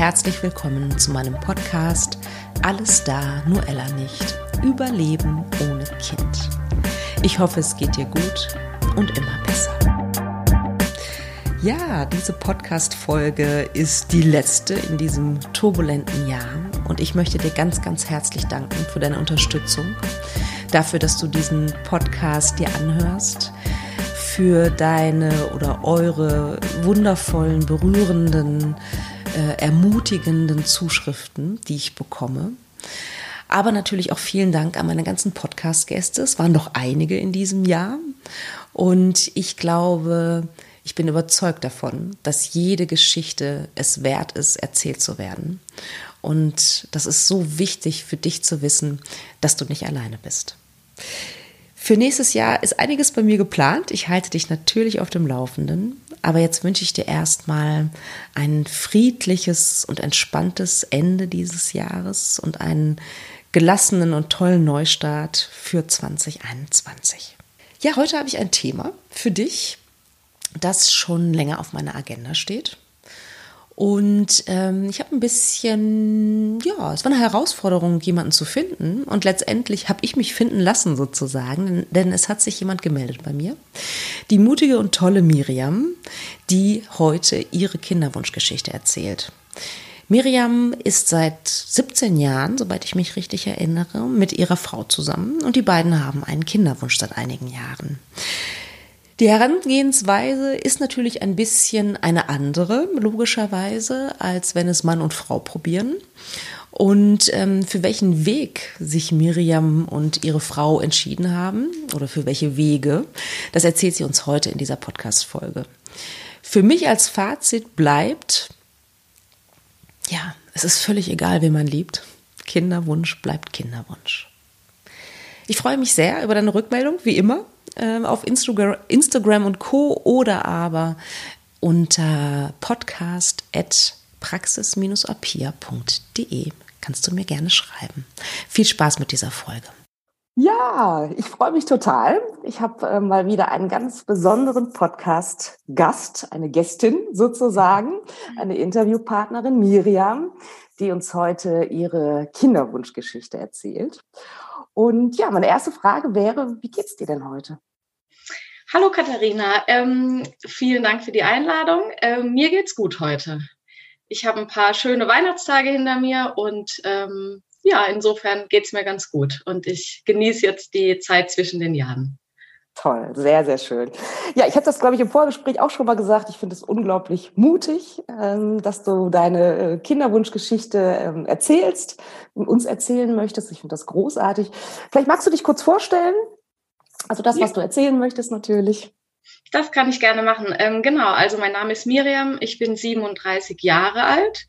herzlich willkommen zu meinem Podcast Alles da, nur Ella nicht. Überleben ohne Kind. Ich hoffe, es geht dir gut und immer besser. Ja, diese Podcast-Folge ist die letzte in diesem turbulenten Jahr und ich möchte dir ganz, ganz herzlich danken für deine Unterstützung, dafür, dass du diesen Podcast dir anhörst für deine oder eure wundervollen, berührenden, äh, ermutigenden Zuschriften, die ich bekomme. Aber natürlich auch vielen Dank an meine ganzen Podcast-Gäste. Es waren doch einige in diesem Jahr. Und ich glaube, ich bin überzeugt davon, dass jede Geschichte es wert ist, erzählt zu werden. Und das ist so wichtig für dich zu wissen, dass du nicht alleine bist. Für nächstes Jahr ist einiges bei mir geplant. Ich halte dich natürlich auf dem Laufenden. Aber jetzt wünsche ich dir erstmal ein friedliches und entspanntes Ende dieses Jahres und einen gelassenen und tollen Neustart für 2021. Ja, heute habe ich ein Thema für dich, das schon länger auf meiner Agenda steht. Und ähm, ich habe ein bisschen, ja, es war eine Herausforderung, jemanden zu finden. Und letztendlich habe ich mich finden lassen sozusagen, denn es hat sich jemand gemeldet bei mir. Die mutige und tolle Miriam, die heute ihre Kinderwunschgeschichte erzählt. Miriam ist seit 17 Jahren, soweit ich mich richtig erinnere, mit ihrer Frau zusammen und die beiden haben einen Kinderwunsch seit einigen Jahren. Die Herangehensweise ist natürlich ein bisschen eine andere, logischerweise, als wenn es Mann und Frau probieren. Und ähm, für welchen Weg sich Miriam und ihre Frau entschieden haben oder für welche Wege, das erzählt sie uns heute in dieser Podcast-Folge. Für mich als Fazit bleibt, ja, es ist völlig egal, wen man liebt. Kinderwunsch bleibt Kinderwunsch. Ich freue mich sehr über deine Rückmeldung, wie immer äh, auf Instagram, Instagram und Co. oder aber unter podcast.praxis-apia.de kannst du mir gerne schreiben. Viel Spaß mit dieser Folge. Ja, ich freue mich total. Ich habe äh, mal wieder einen ganz besonderen Podcast-Gast, eine Gästin sozusagen, eine Interviewpartnerin Miriam, die uns heute ihre Kinderwunschgeschichte erzählt. Und ja, meine erste Frage wäre, wie geht's dir denn heute? Hallo Katharina, ähm, vielen Dank für die Einladung. Ähm, mir geht's gut heute. Ich habe ein paar schöne Weihnachtstage hinter mir und ähm, ja, insofern geht's mir ganz gut und ich genieße jetzt die Zeit zwischen den Jahren. Toll, sehr, sehr schön. Ja, ich habe das, glaube ich, im Vorgespräch auch schon mal gesagt. Ich finde es unglaublich mutig, ähm, dass du deine äh, Kinderwunschgeschichte ähm, erzählst und uns erzählen möchtest. Ich finde das großartig. Vielleicht magst du dich kurz vorstellen. Also das, ja. was du erzählen möchtest, natürlich. Das kann ich gerne machen. Ähm, genau, also mein Name ist Miriam, ich bin 37 Jahre alt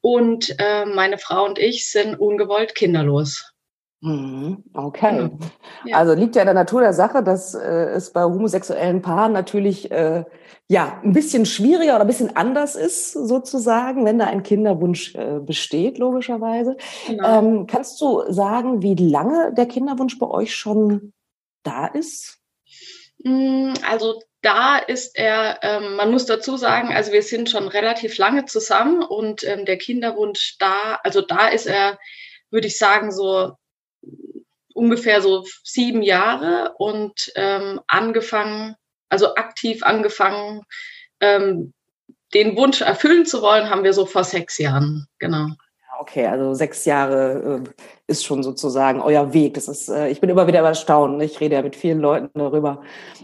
und äh, meine Frau und ich sind ungewollt kinderlos. Mhm, okay. Genau. Ja. Also liegt ja in der Natur der Sache, dass äh, es bei homosexuellen Paaren natürlich äh, ja ein bisschen schwieriger oder ein bisschen anders ist, sozusagen, wenn da ein Kinderwunsch äh, besteht, logischerweise. Genau. Ähm, kannst du sagen, wie lange der Kinderwunsch bei euch schon da ist? Mm, also da ist er, ähm, man muss dazu sagen, also wir sind schon relativ lange zusammen und ähm, der Kinderwunsch da, also da ist er, würde ich sagen, so ungefähr so sieben Jahre und ähm, angefangen, also aktiv angefangen, ähm, den Wunsch erfüllen zu wollen, haben wir so vor sechs Jahren, genau. Okay, also sechs Jahre äh, ist schon sozusagen euer Weg. Das ist, äh, ich bin immer wieder erstaunt. Ich rede ja mit vielen Leuten darüber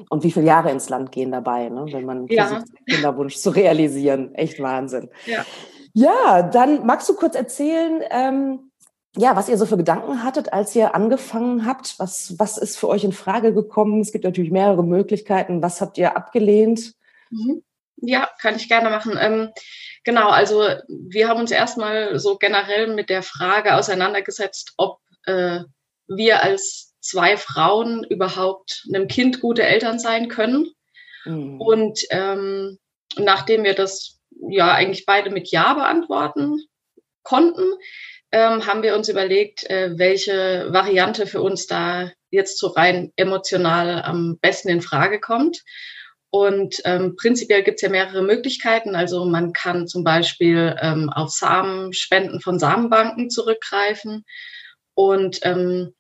und wie viele Jahre ins Land gehen dabei, ne, wenn man ja. versucht, den Kinderwunsch zu realisieren. Echt Wahnsinn. Ja. Ja, dann magst du kurz erzählen, ähm, ja, was ihr so für Gedanken hattet, als ihr angefangen habt. Was, was ist für euch in Frage gekommen? Es gibt natürlich mehrere Möglichkeiten. Was habt ihr abgelehnt? Mhm. Ja, kann ich gerne machen. Ähm, genau, also wir haben uns erstmal so generell mit der Frage auseinandergesetzt, ob äh, wir als zwei Frauen überhaupt einem Kind gute Eltern sein können. Mhm. Und ähm, nachdem wir das ja eigentlich beide mit Ja beantworten konnten, ähm, haben wir uns überlegt, äh, welche Variante für uns da jetzt so rein emotional am besten in Frage kommt. Und ähm, prinzipiell gibt es ja mehrere Möglichkeiten. Also man kann zum Beispiel ähm, auf Samenspenden von Samenbanken zurückgreifen. Und ähm,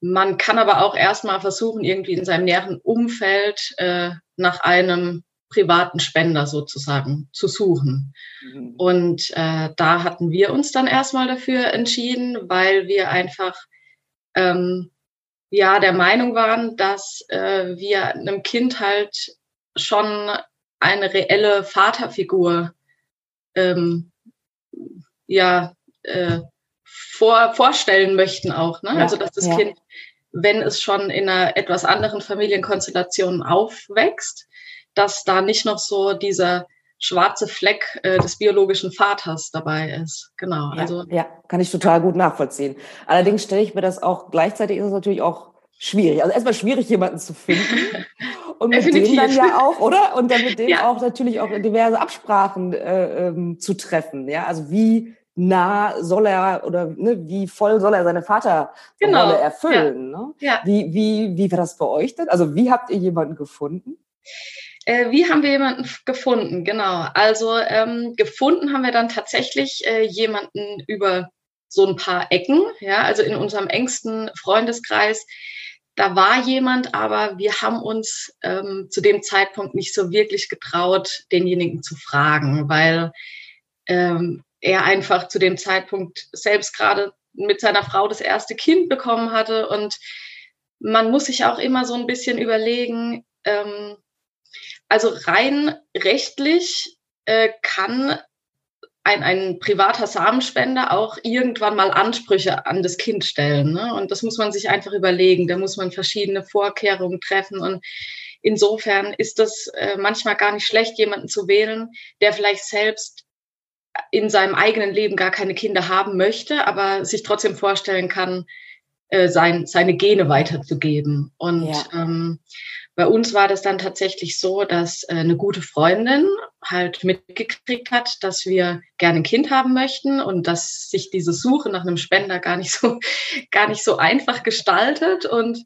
man kann aber auch erstmal versuchen, irgendwie in seinem näheren Umfeld äh, nach einem privaten Spender sozusagen zu suchen. Mhm. Und äh, da hatten wir uns dann erstmal dafür entschieden, weil wir einfach ähm, ja der Meinung waren, dass äh, wir einem Kind halt schon eine reelle Vaterfigur ähm, ja äh, vor, vorstellen möchten auch. Ne? Ja, also dass das ja. Kind, wenn es schon in einer etwas anderen Familienkonstellation aufwächst, dass da nicht noch so dieser schwarze Fleck äh, des biologischen Vaters dabei ist. Genau. Ja, also ja, kann ich total gut nachvollziehen. Allerdings stelle ich mir das auch gleichzeitig ist es natürlich auch schwierig. Also erstmal schwierig, jemanden zu finden. Und mit Definitiv. dem dann ja auch, oder? Und dann mit dem ja. auch natürlich auch diverse Absprachen äh, ähm, zu treffen. Ja, also wie nah soll er oder ne, wie voll soll er seine Vaterrolle genau. erfüllen? Ja. Ne? Ja. Wie, wie, wie war das bei euch denn? Also wie habt ihr jemanden gefunden? Äh, wie haben wir jemanden gefunden? Genau. Also ähm, gefunden haben wir dann tatsächlich äh, jemanden über so ein paar Ecken. Ja, also in unserem engsten Freundeskreis da war jemand, aber wir haben uns ähm, zu dem Zeitpunkt nicht so wirklich getraut, denjenigen zu fragen, weil ähm, er einfach zu dem Zeitpunkt selbst gerade mit seiner Frau das erste Kind bekommen hatte. Und man muss sich auch immer so ein bisschen überlegen, ähm, also rein rechtlich äh, kann ein, ein privater Samenspender auch irgendwann mal Ansprüche an das Kind stellen. Ne? Und das muss man sich einfach überlegen. Da muss man verschiedene Vorkehrungen treffen. Und insofern ist das äh, manchmal gar nicht schlecht, jemanden zu wählen, der vielleicht selbst in seinem eigenen Leben gar keine Kinder haben möchte, aber sich trotzdem vorstellen kann, äh, sein, seine Gene weiterzugeben. Und ja. ähm, bei uns war das dann tatsächlich so, dass äh, eine gute Freundin halt mitgekriegt hat, dass wir gerne ein Kind haben möchten und dass sich diese Suche nach einem Spender gar nicht so, gar nicht so einfach gestaltet. Und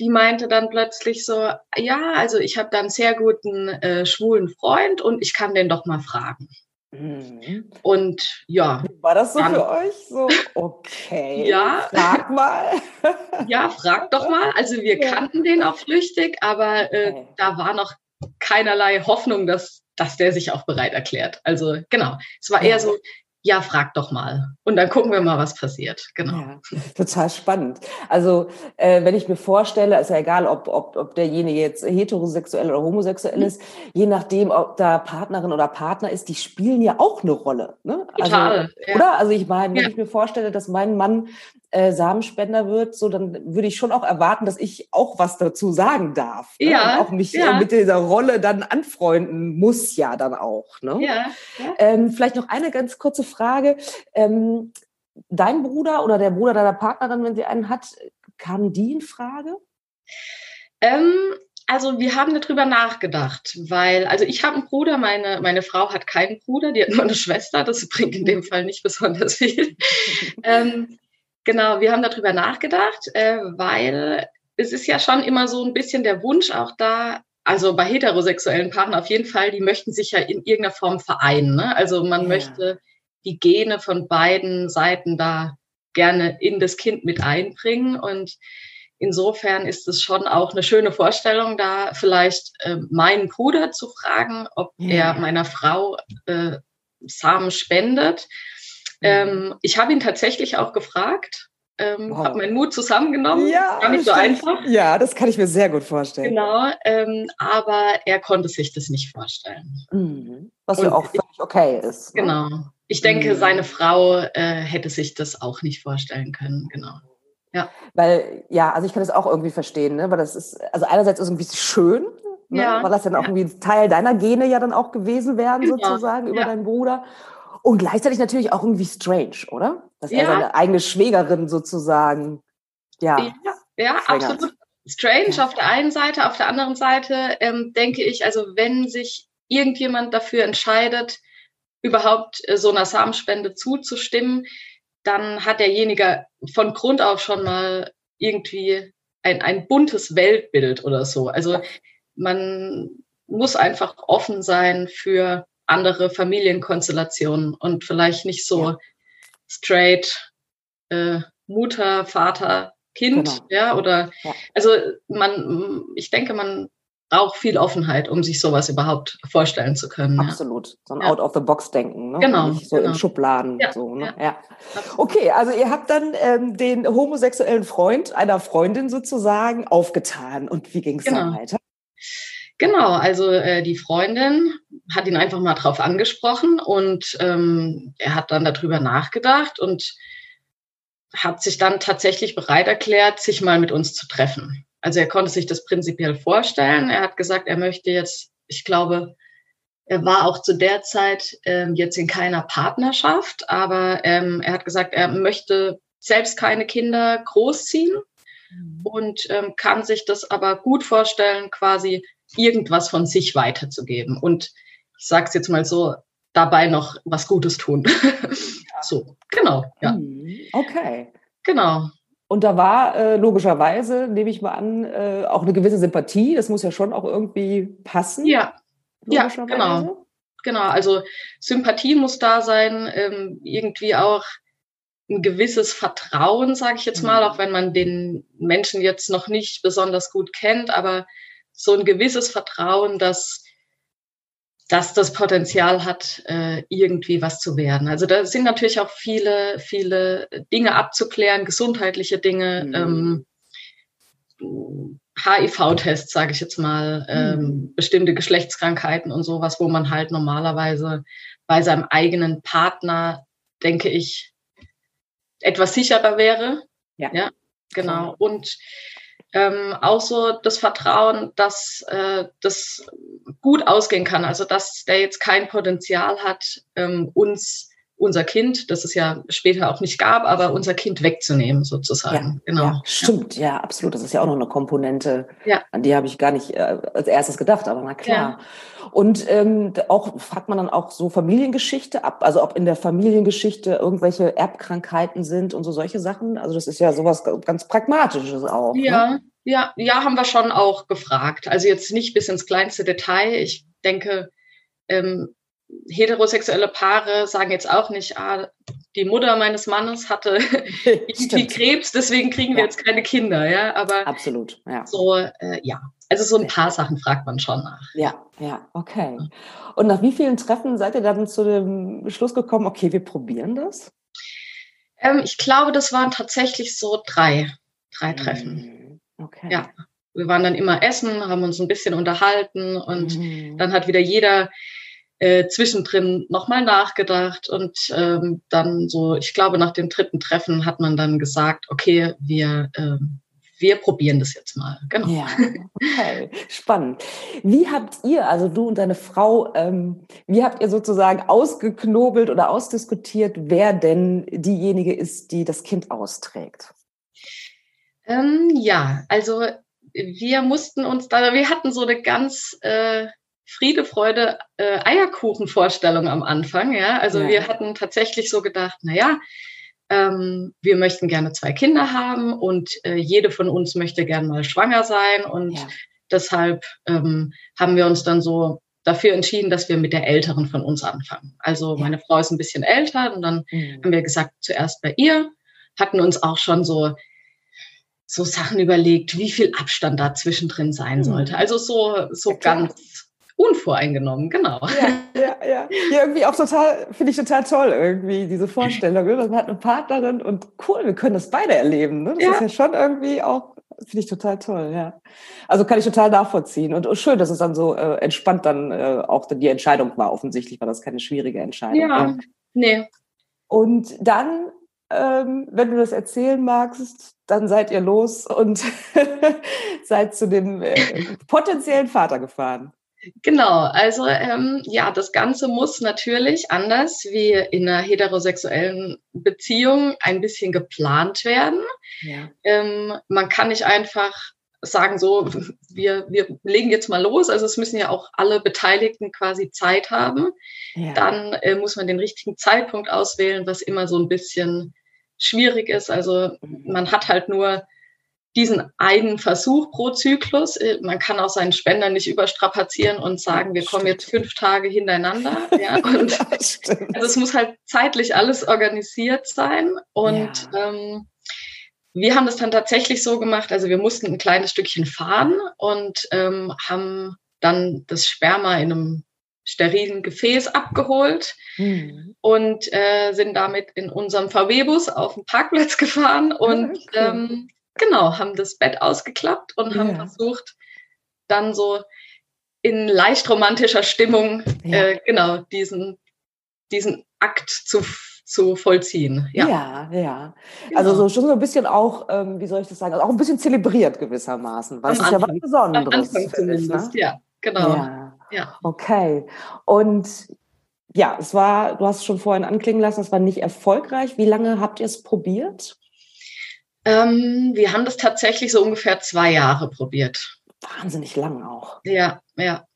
die meinte dann plötzlich so, ja, also ich habe da einen sehr guten äh, schwulen Freund und ich kann den doch mal fragen. Mhm. Und ja. War das so dann, für euch? So, okay. ja. Frag mal. ja, frag doch mal. Also wir kannten den auch flüchtig, aber äh, okay. da war noch keinerlei Hoffnung, dass, dass der sich auch bereit erklärt. Also genau. Es war eher so, ja, frag doch mal. Und dann gucken wir mal, was passiert. Genau. Ja, total spannend. Also, äh, wenn ich mir vorstelle, ist ja egal, ob, ob, ob derjenige jetzt heterosexuell oder homosexuell mhm. ist, je nachdem, ob da Partnerin oder Partner ist, die spielen ja auch eine Rolle. Ne? Total. Also, ja. Oder? Also, ich meine, wenn ja. ich mir vorstelle, dass mein Mann äh, Samenspender wird, so dann würde ich schon auch erwarten, dass ich auch was dazu sagen darf. Ne? Ja. Und auch mich ja. mit dieser Rolle dann anfreunden muss ja dann auch. Ne? Ja. ja. Ähm, vielleicht noch eine ganz kurze Frage. Ähm, dein Bruder oder der Bruder deiner Partnerin, wenn sie einen hat, kamen die in Frage? Ähm, also wir haben darüber nachgedacht, weil, also ich habe einen Bruder, meine, meine Frau hat keinen Bruder, die hat nur eine Schwester, das bringt in dem Fall nicht besonders viel. ähm, Genau, wir haben darüber nachgedacht, äh, weil es ist ja schon immer so ein bisschen der Wunsch auch da, also bei heterosexuellen Paaren auf jeden Fall, die möchten sich ja in irgendeiner Form vereinen. Ne? Also man ja. möchte die Gene von beiden Seiten da gerne in das Kind mit einbringen. Und insofern ist es schon auch eine schöne Vorstellung, da vielleicht äh, meinen Bruder zu fragen, ob ja. er meiner Frau äh, Samen spendet. Ähm, ich habe ihn tatsächlich auch gefragt, ähm, wow. habe meinen Mut zusammengenommen. Ja, Gar nicht so einfach. Ja, das kann ich mir sehr gut vorstellen. Genau, ähm, aber er konnte sich das nicht vorstellen. Mhm. Was ja auch völlig okay ist. Ne? Genau. Ich denke, mhm. seine Frau äh, hätte sich das auch nicht vorstellen können. Genau. Ja. Weil, ja, also ich kann das auch irgendwie verstehen, ne? weil das ist, also einerseits ist es irgendwie schön, ne? ja. weil das dann auch ja. irgendwie Teil deiner Gene ja dann auch gewesen wären, sozusagen, ja. über deinen Bruder. Und gleichzeitig natürlich auch irgendwie strange, oder? Dass ja. er seine eigene Schwägerin sozusagen, ja. Ja, ja absolut. Strange ja. auf der einen Seite, auf der anderen Seite ähm, denke ich, also wenn sich irgendjemand dafür entscheidet, überhaupt äh, so einer Samenspende zuzustimmen, dann hat derjenige von Grund auf schon mal irgendwie ein, ein buntes Weltbild oder so. Also man muss einfach offen sein für andere Familienkonstellationen und vielleicht nicht so ja. straight äh, Mutter, Vater, Kind, genau. ja, oder ja. also man, ich denke, man braucht viel Offenheit, um sich sowas überhaupt vorstellen zu können. Absolut. Ja. So ein. Out-of-the-Box-Denken. Ne? Genau. Nicht so genau. in Schubladen. Ja. So, ne? ja. Okay, also ihr habt dann ähm, den homosexuellen Freund einer Freundin sozusagen aufgetan. Und wie ging es genau. dann weiter? Genau, also äh, die Freundin hat ihn einfach mal drauf angesprochen und ähm, er hat dann darüber nachgedacht und hat sich dann tatsächlich bereit erklärt, sich mal mit uns zu treffen. Also er konnte sich das prinzipiell vorstellen. Er hat gesagt, er möchte jetzt, ich glaube, er war auch zu der Zeit ähm, jetzt in keiner Partnerschaft, aber ähm, er hat gesagt, er möchte selbst keine Kinder großziehen mhm. und ähm, kann sich das aber gut vorstellen, quasi irgendwas von sich weiterzugeben. Und ich sage es jetzt mal so, dabei noch was Gutes tun. so, genau. Ja. Mhm. Okay. Genau. Und da war äh, logischerweise, nehme ich mal an, äh, auch eine gewisse Sympathie. Das muss ja schon auch irgendwie passen. Ja, ja genau. Genau, also Sympathie muss da sein, ähm, irgendwie auch ein gewisses Vertrauen, sage ich jetzt mal, mhm. auch wenn man den Menschen jetzt noch nicht besonders gut kennt, aber so ein gewisses Vertrauen, dass dass das Potenzial hat, äh, irgendwie was zu werden. Also da sind natürlich auch viele, viele Dinge abzuklären, gesundheitliche Dinge, mhm. ähm, HIV-Tests, sage ich jetzt mal, ähm, mhm. bestimmte Geschlechtskrankheiten und sowas, wo man halt normalerweise bei seinem eigenen Partner, denke ich, etwas sicherer wäre. Ja, ja genau. Und ähm, auch so das Vertrauen, dass äh, das gut ausgehen kann. Also dass der jetzt kein Potenzial hat, ähm, uns unser Kind, das es ja später auch nicht gab, aber unser Kind wegzunehmen sozusagen. Ja, genau. Ja, stimmt, ja, absolut. Das ist ja auch noch eine Komponente, ja. an die habe ich gar nicht äh, als erstes gedacht, aber na klar. Und ähm, auch fragt man dann auch so Familiengeschichte ab, also ob in der Familiengeschichte irgendwelche Erbkrankheiten sind und so solche Sachen. Also das ist ja sowas ganz Pragmatisches auch. Ja, ne? ja, ja, haben wir schon auch gefragt. Also jetzt nicht bis ins kleinste Detail. Ich denke, ähm, heterosexuelle Paare sagen jetzt auch nicht, ah, die Mutter meines Mannes hatte irgendwie Krebs, deswegen kriegen wir ja. jetzt keine Kinder, ja. Aber absolut, ja. So, äh, ja. Also so ein paar Sachen fragt man schon nach. Ja, ja, okay. Und nach wie vielen Treffen seid ihr dann zu dem Schluss gekommen, okay, wir probieren das? Ähm, ich glaube, das waren tatsächlich so drei, drei Treffen. Hm, okay. Ja. Wir waren dann immer essen, haben uns ein bisschen unterhalten und mhm. dann hat wieder jeder äh, zwischendrin nochmal nachgedacht und ähm, dann so, ich glaube, nach dem dritten Treffen hat man dann gesagt, okay, wir, äh, wir probieren das jetzt mal. Genau. Ja, okay, spannend. Wie habt ihr, also du und deine Frau, ähm, wie habt ihr sozusagen ausgeknobelt oder ausdiskutiert, wer denn diejenige ist, die das Kind austrägt? Ähm, ja, also wir mussten uns da, wir hatten so eine ganz äh, Friede, Freude, äh, Eierkuchen-Vorstellung am Anfang. Ja, also ja. wir hatten tatsächlich so gedacht, na ja, ähm, wir möchten gerne zwei Kinder haben und äh, jede von uns möchte gerne mal schwanger sein und ja. deshalb ähm, haben wir uns dann so dafür entschieden, dass wir mit der Älteren von uns anfangen. Also meine Frau ist ein bisschen älter und dann mhm. haben wir gesagt, zuerst bei ihr, hatten uns auch schon so so Sachen überlegt, wie viel Abstand da zwischendrin sein mhm. sollte. Also so, so ja, ganz unvoreingenommen, genau. Ja, ja, ja. ja irgendwie auch total, finde ich total toll, irgendwie, diese Vorstellung. Ne? Man hat eine Partnerin und cool, wir können das beide erleben. Ne? Das ja. ist ja schon irgendwie auch, finde ich total toll, ja. Also kann ich total nachvollziehen. Und, schön, dass es dann so äh, entspannt dann äh, auch die Entscheidung war. Offensichtlich war das keine schwierige Entscheidung. Ja, ja. nee. Und dann, ähm, wenn du das erzählen magst, dann seid ihr los und seid zu dem äh, potenziellen Vater gefahren. Genau, also ähm, ja, das Ganze muss natürlich anders wie in einer heterosexuellen Beziehung ein bisschen geplant werden. Ja. Ähm, man kann nicht einfach sagen, so, wir, wir legen jetzt mal los. Also es müssen ja auch alle Beteiligten quasi Zeit haben. Ja. Dann äh, muss man den richtigen Zeitpunkt auswählen, was immer so ein bisschen schwierig ist. Also man hat halt nur diesen einen Versuch pro Zyklus. Äh, man kann auch seinen Spender nicht überstrapazieren und sagen, wir kommen jetzt fünf Tage hintereinander. Ja, und also es muss halt zeitlich alles organisiert sein. Und ja. ähm, wir haben das dann tatsächlich so gemacht, also wir mussten ein kleines Stückchen fahren und ähm, haben dann das Sperma in einem sterilen Gefäß abgeholt mhm. und äh, sind damit in unserem VW-Bus auf den Parkplatz gefahren und okay. ähm, genau, haben das Bett ausgeklappt und ja. haben versucht, dann so in leicht romantischer Stimmung ja. äh, genau diesen, diesen Akt zu, zu vollziehen. Ja, ja. ja. Also genau. so schon so ein bisschen auch, ähm, wie soll ich das sagen, also auch ein bisschen zelebriert gewissermaßen, weil Am es ist ja was Besonderes. Am Anfang zumindest, ja, genau. Ja. ja. Okay. Und ja, es war, du hast es schon vorhin anklingen lassen, es war nicht erfolgreich. Wie lange habt ihr es probiert? Ähm, wir haben das tatsächlich so ungefähr zwei Jahre probiert. Wahnsinnig lang auch. Ja, ja.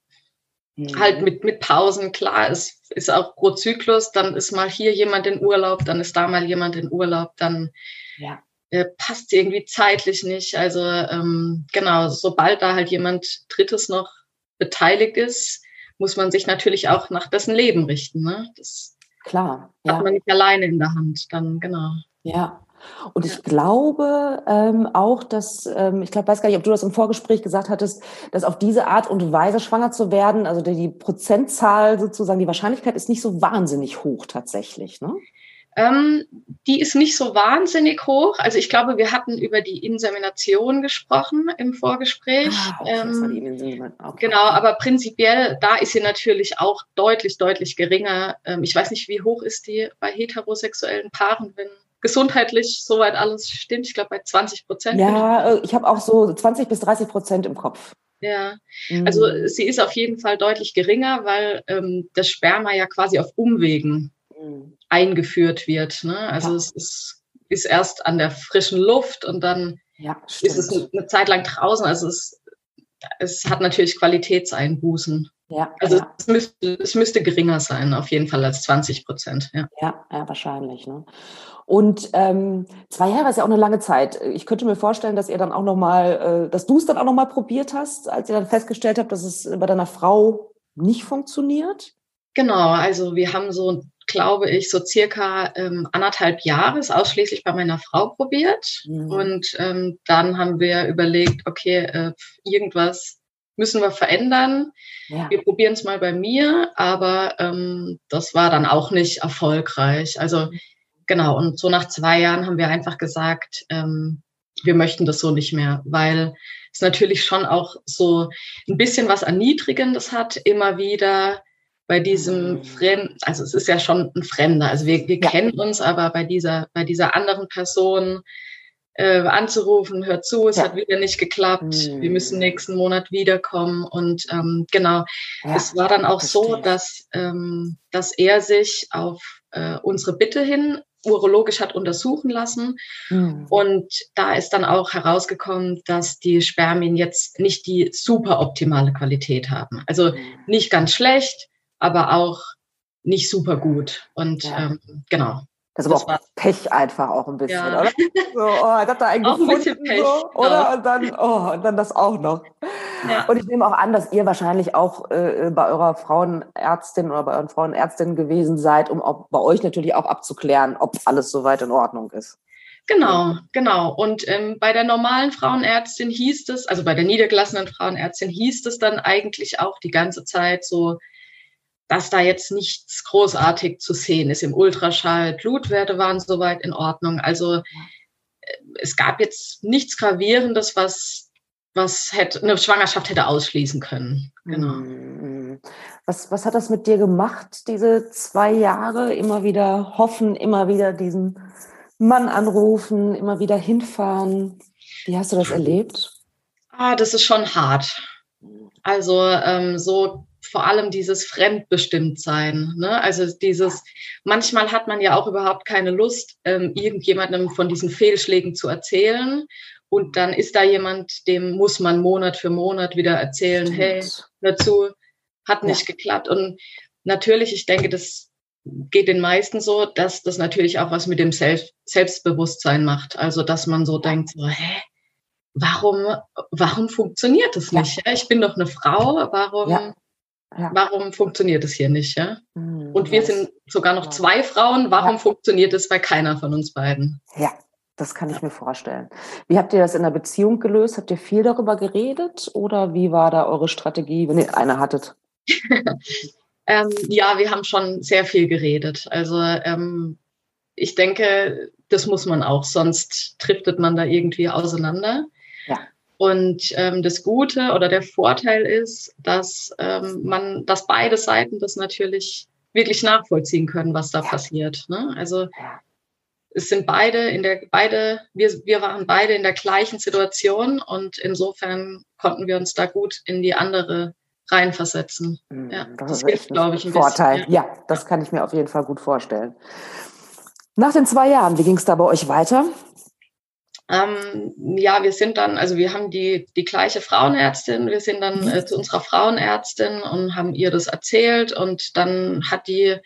Mhm. Halt mit, mit Pausen, klar, es ist auch pro Zyklus, dann ist mal hier jemand in Urlaub, dann ist da mal jemand in Urlaub, dann ja. äh, passt irgendwie zeitlich nicht. Also ähm, genau, sobald da halt jemand Drittes noch beteiligt ist, muss man sich natürlich auch nach dessen Leben richten. Ne? Das Klar. Ja. Hat man nicht alleine in der Hand, dann genau. Ja, und ich glaube ähm, auch, dass, ähm, ich glaube, weiß gar nicht, ob du das im Vorgespräch gesagt hattest, dass auf diese Art und Weise schwanger zu werden, also die, die Prozentzahl sozusagen, die Wahrscheinlichkeit ist nicht so wahnsinnig hoch tatsächlich, ne? Ähm, die ist nicht so wahnsinnig hoch. Also ich glaube, wir hatten über die Insemination gesprochen im Vorgespräch. Ah, okay, ähm, okay. Genau, aber prinzipiell, da ist sie natürlich auch deutlich, deutlich geringer. Ähm, ich weiß nicht, wie hoch ist die bei heterosexuellen Paaren, wenn gesundheitlich soweit alles stimmt. Ich glaube bei 20 Prozent. Ja, äh, ich habe auch so 20 bis 30 Prozent im Kopf. Ja, mhm. also sie ist auf jeden Fall deutlich geringer, weil ähm, das Sperma ja quasi auf Umwegen mhm. eingeführt wird. Ne? Also ja. es ist, ist erst an der frischen Luft und dann ja, ist es eine, eine, Zeit lang draußen. Also es, es hat natürlich Qualitätseinbußen. Ja, also ja. Es, müsste, es müsste geringer sein, auf jeden Fall als 20 Prozent. Ja. ja, ja, wahrscheinlich. Ne? Und ähm, zwei Jahre ist ja auch eine lange Zeit. Ich könnte mir vorstellen, dass ihr dann auch noch mal, äh, dass du es dann auch noch mal probiert hast, als ihr dann festgestellt habt, dass es bei deiner Frau nicht funktioniert. Genau, also wir haben so, glaube ich, so circa ähm, anderthalb Jahre es ausschließlich bei meiner Frau probiert. Mhm. Und ähm, dann haben wir überlegt, okay, äh, irgendwas müssen wir verändern. Ja. Wir probieren es mal bei mir, aber ähm, das war dann auch nicht erfolgreich. Also mhm. Genau, und so nach zwei Jahren haben wir einfach gesagt, ähm, wir möchten das so nicht mehr, weil es natürlich schon auch so ein bisschen was Erniedrigendes hat, immer wieder bei diesem mhm. Fremd, also es ist ja schon ein Fremder, also wir, wir ja. kennen uns, aber bei dieser, bei dieser anderen Person äh, anzurufen, hört zu, es ja. hat wieder nicht geklappt, mhm. wir müssen nächsten Monat wiederkommen und ähm, genau, ja. es war dann auch Verstehe. so, dass, ähm, dass er sich auf äh, unsere Bitte hin urologisch hat untersuchen lassen. Mhm. Und da ist dann auch herausgekommen, dass die Spermien jetzt nicht die super optimale Qualität haben. Also mhm. nicht ganz schlecht, aber auch nicht super gut. Und ja. ähm, genau. Das ist aber auch Pech einfach auch ein bisschen, ja. oder? So, oh, hab da eigentlich auch ein bisschen Pech, so, oder? Und dann, oh, und dann das auch noch. Ja. Und ich nehme auch an, dass ihr wahrscheinlich auch äh, bei eurer Frauenärztin oder bei euren Frauenärztinnen gewesen seid, um auch bei euch natürlich auch abzuklären, ob alles soweit in Ordnung ist. Genau, genau. Und ähm, bei der normalen Frauenärztin hieß es, also bei der niedergelassenen Frauenärztin hieß es dann eigentlich auch die ganze Zeit so, dass da jetzt nichts großartig zu sehen ist im Ultraschall. Blutwerte waren soweit in Ordnung. Also äh, es gab jetzt nichts Gravierendes, was, was hätte, eine Schwangerschaft hätte ausschließen können. Genau. Mhm. Was, was hat das mit dir gemacht, diese zwei Jahre? Immer wieder hoffen, immer wieder diesen Mann anrufen, immer wieder hinfahren. Wie hast du das erlebt? Ah, das ist schon hart. Also ähm, so vor allem dieses Fremdbestimmtsein. Ne? Also dieses, manchmal hat man ja auch überhaupt keine Lust, ähm, irgendjemandem von diesen Fehlschlägen zu erzählen. Und dann ist da jemand, dem muss man Monat für Monat wieder erzählen, Stimmt. hey, dazu hat nicht ja. geklappt. Und natürlich, ich denke, das geht den meisten so, dass das natürlich auch was mit dem Selbst Selbstbewusstsein macht. Also, dass man so denkt, so, hä, warum, warum funktioniert das nicht? Ja. Ich bin doch eine Frau, warum, ja. Ja. warum funktioniert es hier nicht? Ja? Mhm, Und wir sind sogar noch zwei Frauen, warum funktioniert es bei keiner von uns beiden? Ja, das kann ich mir vorstellen. Wie habt ihr das in der Beziehung gelöst? Habt ihr viel darüber geredet oder wie war da eure Strategie, wenn ihr eine hattet? ähm, ja, wir haben schon sehr viel geredet. Also ähm, ich denke, das muss man auch, sonst driftet man da irgendwie auseinander. Und ähm, das Gute oder der Vorteil ist, dass ähm, man, dass beide Seiten das natürlich wirklich nachvollziehen können, was da passiert. Ne? Also es sind beide in der beide wir wir waren beide in der gleichen Situation und insofern konnten wir uns da gut in die andere reinversetzen. Mhm, ja, das, das ist hilft, glaube ich, ein Vorteil. Bisschen, ja. ja, das kann ich mir auf jeden Fall gut vorstellen. Nach den zwei Jahren, wie ging es da bei euch weiter? Ähm, ja, wir sind dann, also wir haben die, die gleiche Frauenärztin, wir sind dann äh, zu unserer Frauenärztin und haben ihr das erzählt und dann hat die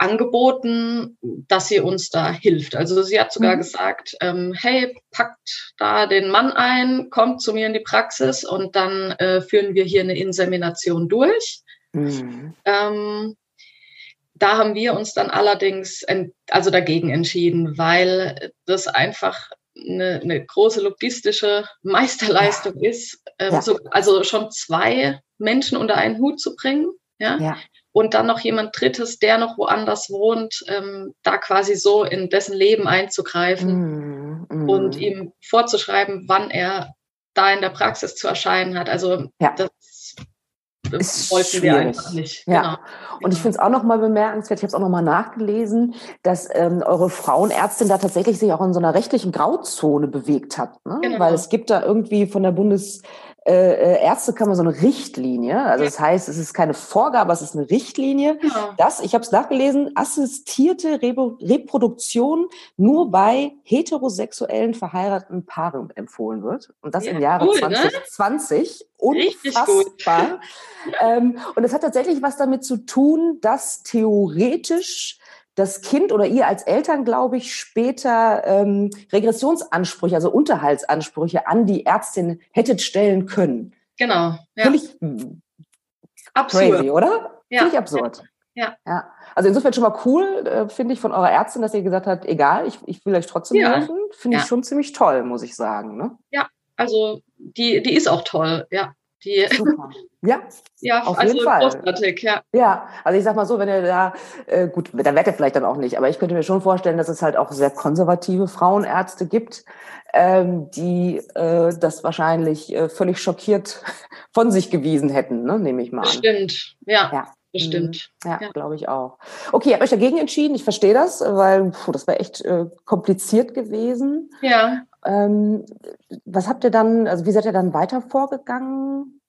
angeboten, dass sie uns da hilft. Also sie hat sogar mhm. gesagt, ähm, hey, packt da den Mann ein, kommt zu mir in die Praxis und dann äh, führen wir hier eine Insemination durch. Mhm. Ähm, da haben wir uns dann allerdings also dagegen entschieden, weil das einfach eine, eine große logistische Meisterleistung ja. ist, ähm, ja. so, also schon zwei Menschen unter einen Hut zu bringen. Ja? ja. Und dann noch jemand Drittes, der noch woanders wohnt, ähm, da quasi so in dessen Leben einzugreifen mm, mm. und ihm vorzuschreiben, wann er da in der Praxis zu erscheinen hat. Also das ist wollten schwierig. wir einfach nicht. Ja. Genau. Und ich finde es auch nochmal bemerkenswert, ich habe es auch nochmal nachgelesen, dass ähm, eure Frauenärztin da tatsächlich sich auch in so einer rechtlichen Grauzone bewegt hat. Ne? Genau. Weil es gibt da irgendwie von der Bundes äh, äh, Ärztekammer so eine Richtlinie. Also das heißt, es ist keine Vorgabe, es ist eine Richtlinie, ja. dass, ich habe es nachgelesen, assistierte Re Reproduktion nur bei heterosexuellen verheirateten Paaren empfohlen wird. Und das ja, im Jahre cool, 2020. Ne? Unfassbar. ähm, und es hat tatsächlich was damit zu tun, dass theoretisch das Kind oder ihr als Eltern, glaube ich, später ähm, Regressionsansprüche, also Unterhaltsansprüche an die Ärztin hättet stellen können. Genau. Ja. Finde ich absurd. crazy, oder? Ja. Finde ich absurd. Ja. ja. Also insofern schon mal cool, äh, finde ich, von eurer Ärztin, dass ihr gesagt habt, egal, ich, ich will euch trotzdem ja. helfen. Finde ich schon ziemlich toll, muss ich sagen. Ne? Ja, also die, die ist auch toll, ja. Die, Super. Ja, ja auf also jeden Fall. großartig, ja. Ja, also ich sag mal so, wenn ihr da, äh, gut, da werdet ihr vielleicht dann auch nicht, aber ich könnte mir schon vorstellen, dass es halt auch sehr konservative Frauenärzte gibt, ähm, die äh, das wahrscheinlich äh, völlig schockiert von sich gewiesen hätten, ne, nehme ich mal an. Bestimmt, ja. ja. Bestimmt. Mhm. Ja, ja. glaube ich auch. Okay, ihr habt euch dagegen entschieden. Ich verstehe das, weil puh, das wäre echt äh, kompliziert gewesen. Ja. Ähm, was habt ihr dann, also wie seid ihr dann weiter vorgegangen?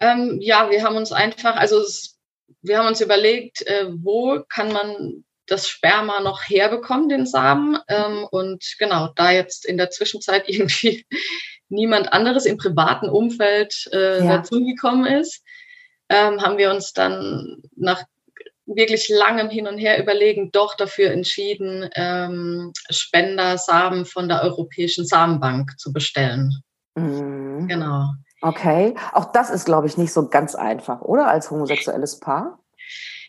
Ähm, ja, wir haben uns einfach, also es, wir haben uns überlegt, äh, wo kann man das Sperma noch herbekommen, den Samen. Ähm, und genau, da jetzt in der Zwischenzeit irgendwie niemand anderes im privaten Umfeld äh, ja. dazugekommen ist, ähm, haben wir uns dann nach wirklich langem Hin und Her überlegen doch dafür entschieden, ähm, Spendersamen von der Europäischen Samenbank zu bestellen. Mhm. Genau. Okay, auch das ist, glaube ich, nicht so ganz einfach, oder? Als homosexuelles Paar?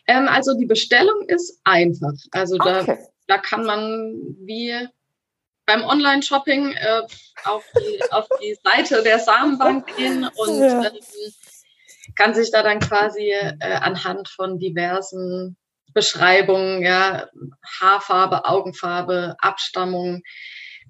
Ähm, also die Bestellung ist einfach. Also da, okay. da kann man wie beim Online-Shopping äh, auf, die, auf die Seite der Samenbank gehen und ja. ähm, kann sich da dann quasi äh, anhand von diversen Beschreibungen, ja, Haarfarbe, Augenfarbe, Abstammung,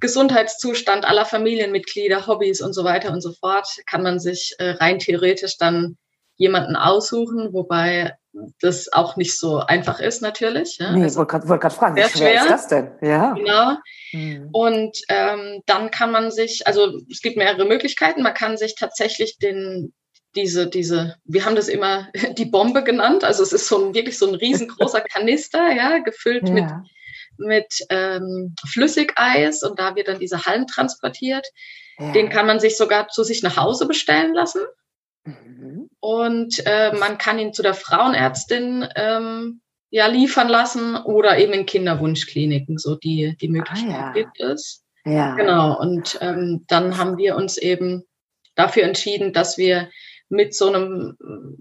Gesundheitszustand aller Familienmitglieder, Hobbys und so weiter und so fort, kann man sich äh, rein theoretisch dann jemanden aussuchen, wobei das auch nicht so einfach ist natürlich. Ja. Nee, also, wollte gerade wollt fragen, wie schwer, schwer ist das denn? Ja. Genau. Mhm. Und ähm, dann kann man sich, also es gibt mehrere Möglichkeiten, man kann sich tatsächlich den diese, diese, wir haben das immer die Bombe genannt. Also es ist so ein, wirklich so ein riesengroßer Kanister, ja, gefüllt ja. mit, mit ähm, Flüssigeis und da wird dann diese Hallen transportiert. Ja. Den kann man sich sogar zu sich nach Hause bestellen lassen. Mhm. Und äh, man kann ihn zu der Frauenärztin ähm, ja liefern lassen oder eben in Kinderwunschkliniken. So die, die Möglichkeit ah, ja. gibt es. Ja. Genau. Und ähm, dann haben wir uns eben dafür entschieden, dass wir mit so einem,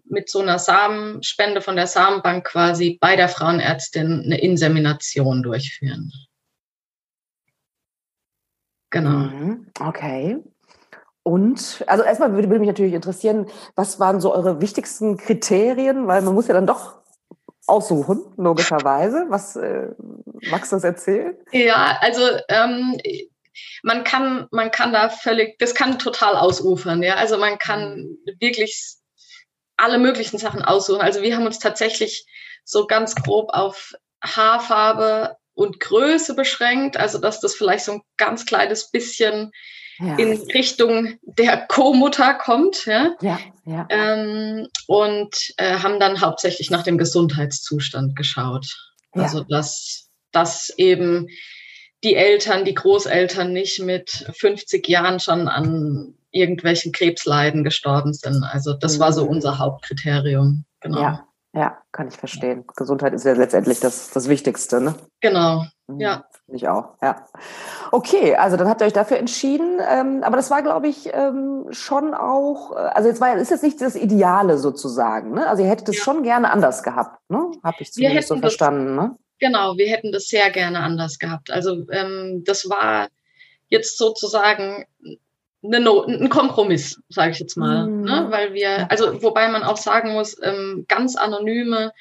mit so einer Samenspende von der Samenbank quasi bei der Frauenärztin eine Insemination durchführen. Genau. Mhm. Okay. Und, also erstmal würde, würde mich natürlich interessieren, was waren so eure wichtigsten Kriterien, weil man muss ja dann doch aussuchen, logischerweise. Was äh, magst du das erzählen? Ja, also ähm, man kann, man kann da völlig, das kann total ausufern, ja. Also man kann mhm. wirklich alle möglichen Sachen aussuchen. Also wir haben uns tatsächlich so ganz grob auf Haarfarbe und Größe beschränkt, also dass das vielleicht so ein ganz kleines bisschen ja. in Richtung der Co-Mutter kommt. Ja? Ja, ja. Ähm, und äh, haben dann hauptsächlich nach dem Gesundheitszustand geschaut. Ja. Also dass, dass eben die Eltern, die Großeltern nicht mit 50 Jahren schon an irgendwelchen Krebsleiden gestorben sind. Also das war so mhm. unser Hauptkriterium. Genau. Ja, ja, kann ich verstehen. Gesundheit ist ja letztendlich das, das Wichtigste, ne? Genau, mhm. ja. Finde ich auch, ja. Okay, also dann habt ihr euch dafür entschieden. Ähm, aber das war, glaube ich, ähm, schon auch, äh, also jetzt war ist jetzt nicht das Ideale sozusagen, ne? Also ihr hättet es ja. schon gerne anders gehabt, ne? Habe ich zumindest so verstanden, ne? Genau, wir hätten das sehr gerne anders gehabt. Also ähm, das war jetzt sozusagen eine no ein Kompromiss, sage ich jetzt mal, mhm. ne? weil wir, also wobei man auch sagen muss, ähm, ganz anonyme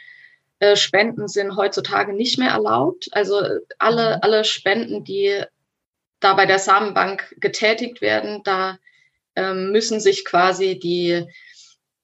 äh, Spenden sind heutzutage nicht mehr erlaubt. Also alle, mhm. alle Spenden, die da bei der Samenbank getätigt werden, da ähm, müssen sich quasi die,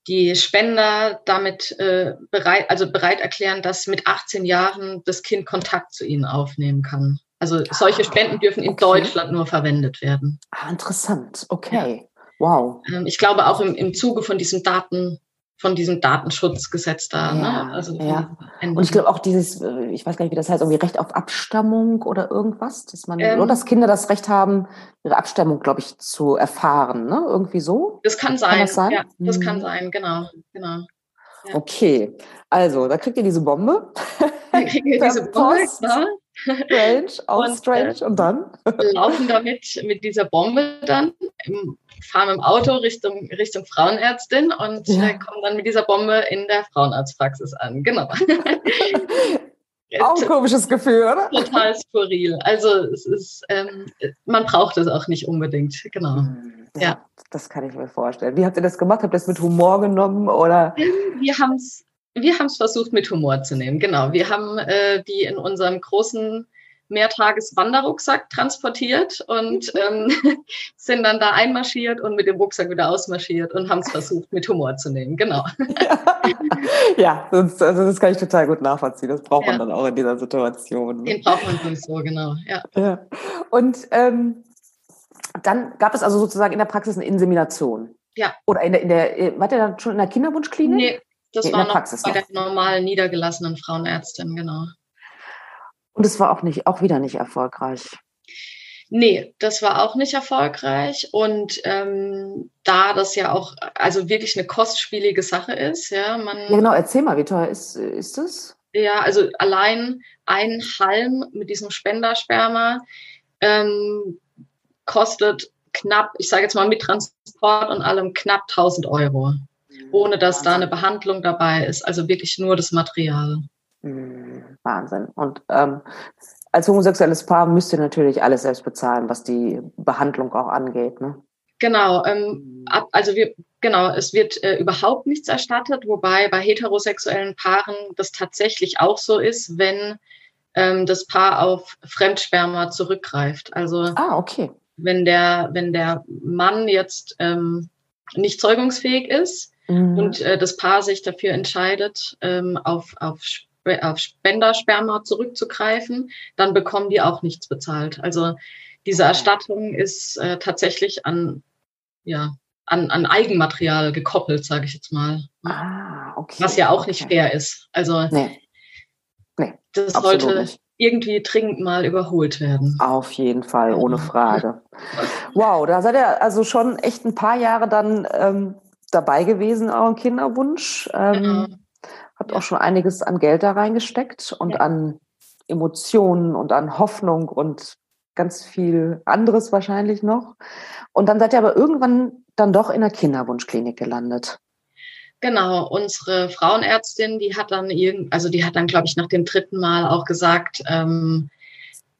die Spender damit äh, bereit, also bereit erklären, dass mit 18 Jahren das Kind Kontakt zu ihnen aufnehmen kann. Also solche ah, Spenden dürfen in okay. Deutschland nur verwendet werden. Ah, interessant. Okay. Wow. Ähm, ich glaube auch im, im Zuge von diesem Daten, von diesem Datenschutzgesetz da. Ne? Ja, ne? also ja. Und ich glaube auch dieses, äh, ich weiß gar nicht, wie das heißt, irgendwie Recht auf Abstammung oder irgendwas, dass man, ähm, nur dass Kinder das Recht haben, ihre Abstammung, glaube ich, zu erfahren, ne? Irgendwie so? Das kann sein. Kann das sein? Ja, das hm. kann sein, genau, genau. Ja. Okay, also da kriegt ihr diese Bombe. Da kriegt ihr diese Bombe, genau. Strange, auch und, strange. Äh, und dann? laufen damit mit dieser Bombe dann fahren im Auto Richtung, Richtung Frauenärztin und ja. äh, kommen dann mit dieser Bombe in der Frauenarztpraxis an. Genau. Auch ein komisches Gefühl, oder? Total skurril. Also es ist, ähm, man braucht es auch nicht unbedingt, genau. Hm, ja, ja, Das kann ich mir vorstellen. Wie habt ihr das gemacht? Habt ihr das mit Humor genommen oder? Wir haben es wir versucht mit Humor zu nehmen, genau. Wir haben äh, die in unserem großen Mehrtages-Wanderrucksack transportiert und ähm, sind dann da einmarschiert und mit dem Rucksack wieder ausmarschiert und haben es versucht, mit Humor zu nehmen. Genau. ja, das, also das kann ich total gut nachvollziehen. Das braucht ja. man dann auch in dieser Situation. Den braucht man so, genau. Ja. ja. Und ähm, dann gab es also sozusagen in der Praxis eine Insemination. Ja. Oder in der, in der war der dann schon in der Kinderwunschklinik? Nee, das nee, war noch Praxis bei noch. der normalen niedergelassenen Frauenärztin, genau. Und es war auch nicht, auch wieder nicht erfolgreich. Nee, das war auch nicht erfolgreich. Und ähm, da das ja auch also wirklich eine kostspielige Sache ist, ja, man. Ja, genau, erzähl mal, wie teuer ist, ist es? Ja, also allein ein Halm mit diesem Spendersperma ähm, kostet knapp, ich sage jetzt mal mit Transport und allem knapp 1000 Euro, ohne dass da eine Behandlung dabei ist. Also wirklich nur das Material. Hm, Wahnsinn. Und ähm, als homosexuelles Paar müsst ihr natürlich alles selbst bezahlen, was die Behandlung auch angeht. Ne? Genau, ähm, ab, also wir, genau, es wird äh, überhaupt nichts erstattet, wobei bei heterosexuellen Paaren das tatsächlich auch so ist, wenn ähm, das Paar auf Fremdsperma zurückgreift. Also ah, okay. wenn der, wenn der Mann jetzt ähm, nicht zeugungsfähig ist mhm. und äh, das Paar sich dafür entscheidet, ähm, auf, auf auf Spendersperma zurückzugreifen, dann bekommen die auch nichts bezahlt. Also diese Erstattung ist äh, tatsächlich an, ja, an, an Eigenmaterial gekoppelt, sage ich jetzt mal. Ah, okay. Was ja auch nicht fair ist. Also nee. Nee, das sollte nicht. irgendwie dringend mal überholt werden. Auf jeden Fall, ohne Frage. Wow, da seid ihr also schon echt ein paar Jahre dann ähm, dabei gewesen, euren Kinderwunsch. Ähm, ja. Habt auch schon einiges an Geld da reingesteckt und ja. an Emotionen und an Hoffnung und ganz viel anderes wahrscheinlich noch. Und dann seid ihr aber irgendwann dann doch in der Kinderwunschklinik gelandet. Genau, unsere Frauenärztin, die hat dann irgend, also die hat dann, glaube ich, nach dem dritten Mal auch gesagt, ähm,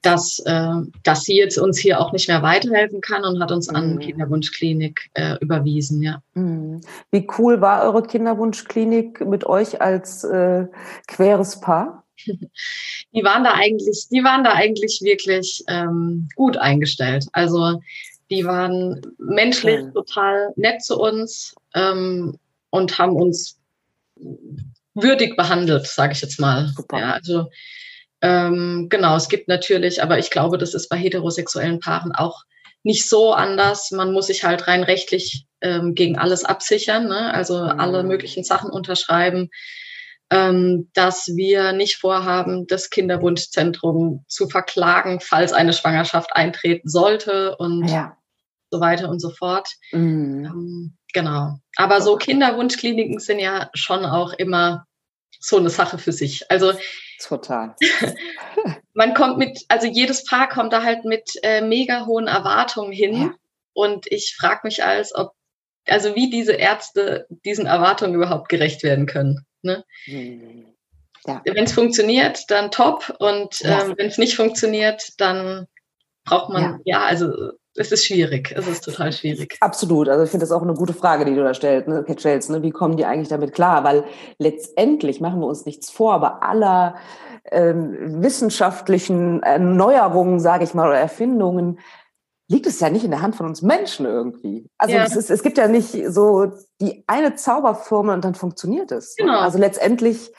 dass, äh, dass sie jetzt uns hier auch nicht mehr weiterhelfen kann und hat uns an mhm. Kinderwunschklinik äh, überwiesen, ja. Mhm. Wie cool war eure Kinderwunschklinik mit euch als äh, queres Paar? Die waren da eigentlich, die waren da eigentlich wirklich ähm, gut eingestellt. Also die waren menschlich mhm. total nett zu uns ähm, und haben uns würdig behandelt, sage ich jetzt mal. Super. Ja, also ähm, genau, es gibt natürlich, aber ich glaube, das ist bei heterosexuellen Paaren auch nicht so anders. Man muss sich halt rein rechtlich ähm, gegen alles absichern, ne? also mhm. alle möglichen Sachen unterschreiben, ähm, dass wir nicht vorhaben, das Kinderwunschzentrum zu verklagen, falls eine Schwangerschaft eintreten sollte und ja. so weiter und so fort. Mhm. Ähm, genau. Aber so Kinderwunschkliniken sind ja schon auch immer so eine Sache für sich. Also Total. man kommt mit, also jedes Paar kommt da halt mit äh, mega hohen Erwartungen hin. Ja. Und ich frage mich als, ob, also wie diese Ärzte diesen Erwartungen überhaupt gerecht werden können. Ne? Ja. Wenn es funktioniert, dann top. Und ja. ähm, wenn es nicht funktioniert, dann braucht man, ja, ja also es ist schwierig. Es ist total schwierig. Absolut. Also ich finde das auch eine gute Frage, die du da stellst. Ne? stellst ne? Wie kommen die eigentlich damit klar? Weil letztendlich machen wir uns nichts vor, aber aller ähm, wissenschaftlichen Erneuerungen, sage ich mal, oder Erfindungen, liegt es ja nicht in der Hand von uns Menschen irgendwie. Also ja. es, ist, es gibt ja nicht so die eine Zauberformel und dann funktioniert es. Genau. Also letztendlich,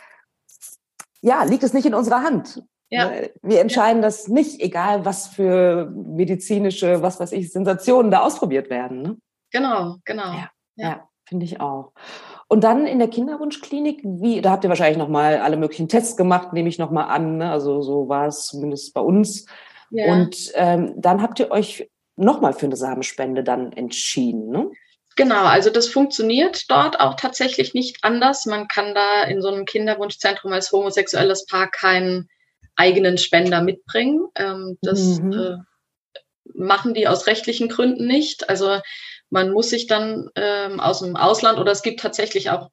ja, liegt es nicht in unserer Hand. Ja. Wir entscheiden ja. das nicht, egal was für medizinische, was weiß ich, Sensationen da ausprobiert werden. Ne? Genau, genau. Ja, ja. finde ich auch. Und dann in der Kinderwunschklinik, wie, da habt ihr wahrscheinlich nochmal alle möglichen Tests gemacht, nehme ich nochmal an. Ne? Also so war es zumindest bei uns. Ja. Und ähm, dann habt ihr euch nochmal für eine Samenspende dann entschieden, ne? Genau, also das funktioniert dort auch tatsächlich nicht anders. Man kann da in so einem Kinderwunschzentrum als homosexuelles Paar keinen eigenen Spender mitbringen. Ähm, das mhm. äh, machen die aus rechtlichen Gründen nicht. Also man muss sich dann ähm, aus dem Ausland oder es gibt tatsächlich auch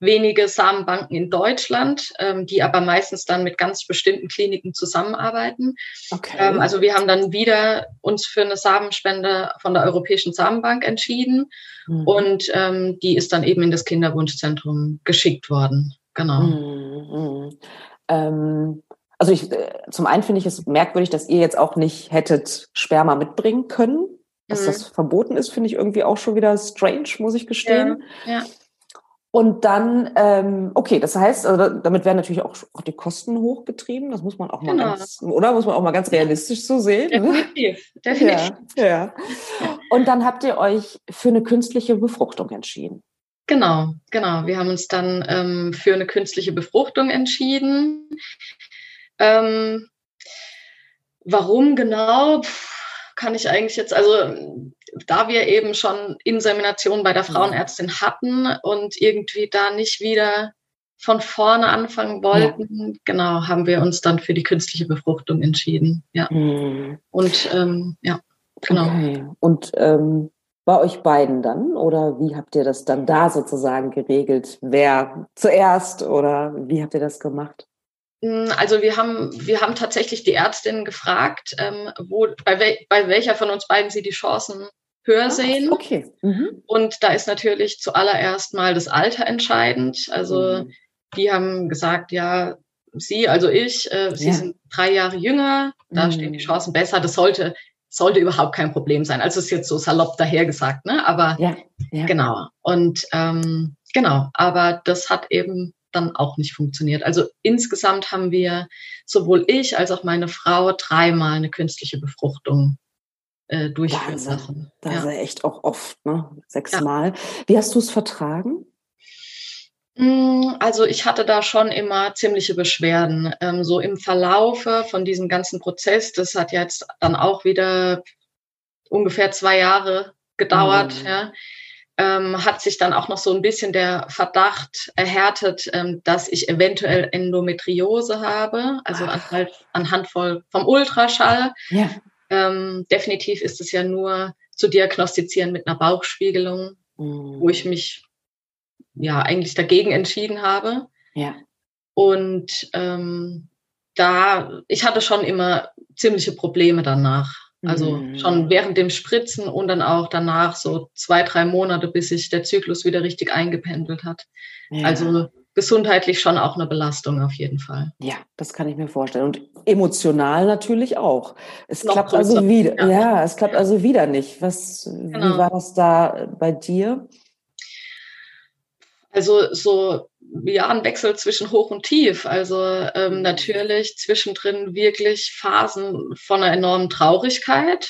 wenige Samenbanken in Deutschland, ähm, die aber meistens dann mit ganz bestimmten Kliniken zusammenarbeiten. Okay. Ähm, also wir haben dann wieder uns für eine Samenspende von der Europäischen Samenbank entschieden mhm. und ähm, die ist dann eben in das Kinderwunschzentrum geschickt worden. Genau. Mhm. Also ich, äh, zum einen finde ich es merkwürdig, dass ihr jetzt auch nicht hättet Sperma mitbringen können. Dass mhm. das verboten ist, finde ich irgendwie auch schon wieder strange, muss ich gestehen. Ja, ja. Und dann, ähm, okay, das heißt, also damit werden natürlich auch, auch die Kosten hochgetrieben. Das muss man auch mal genau. ganz, oder muss man auch mal ganz realistisch so sehen. Ne? Definitiv, definitiv. Ja, ja. Und dann habt ihr euch für eine künstliche Befruchtung entschieden. Genau, genau. Wir haben uns dann ähm, für eine künstliche Befruchtung entschieden. Ähm, warum genau? kann ich eigentlich jetzt, also da wir eben schon Insemination bei der Frauenärztin hatten und irgendwie da nicht wieder von vorne anfangen wollten, ja. genau, haben wir uns dann für die künstliche Befruchtung entschieden. Ja. Mhm. Und ähm, ja, genau. Okay. Und ähm, bei euch beiden dann? Oder wie habt ihr das dann da sozusagen geregelt? Wer zuerst oder wie habt ihr das gemacht? Hm, also wir haben, wir haben tatsächlich die Ärztin gefragt, ähm, wo, bei, wel, bei welcher von uns beiden sie die Chancen höher ah, sehen. Okay. Mhm. Und da ist natürlich zuallererst mal das Alter entscheidend. Also mhm. die haben gesagt, ja, sie, also ich, äh, sie ja. sind drei Jahre jünger, da mhm. stehen die Chancen besser. Das sollte, sollte überhaupt kein Problem sein. Also ist jetzt so salopp dahergesagt, ne? Aber ja. Ja. genau. Und ähm, genau, aber das hat eben dann auch nicht funktioniert. Also insgesamt haben wir sowohl ich als auch meine Frau dreimal eine künstliche Befruchtung äh, durchführen lassen. Das ja. ist echt auch oft, ne? Sechsmal. Ja. Wie hast du es vertragen? Mm, also ich hatte da schon immer ziemliche Beschwerden. Ähm, so im Verlaufe von diesem ganzen Prozess, das hat jetzt dann auch wieder ungefähr zwei Jahre gedauert, mhm. ja ähm, hat sich dann auch noch so ein bisschen der Verdacht erhärtet, ähm, dass ich eventuell Endometriose habe, also anhand, anhand vom Ultraschall. Ja. Ähm, definitiv ist es ja nur zu diagnostizieren mit einer Bauchspiegelung, mhm. wo ich mich ja eigentlich dagegen entschieden habe. Ja. Und ähm, da, ich hatte schon immer ziemliche Probleme danach. Also mhm. schon während dem Spritzen und dann auch danach so zwei, drei Monate, bis sich der Zyklus wieder richtig eingependelt hat. Ja. Also gesundheitlich schon auch eine Belastung auf jeden Fall. Ja, das kann ich mir vorstellen. Und emotional natürlich auch. Es Noch klappt größer. also wieder. Ja. ja. es klappt also wieder nicht. Was, genau. wie war das da bei dir? Also so ja ein Wechsel zwischen hoch und tief. Also ähm, mhm. natürlich zwischendrin wirklich Phasen von einer enormen Traurigkeit.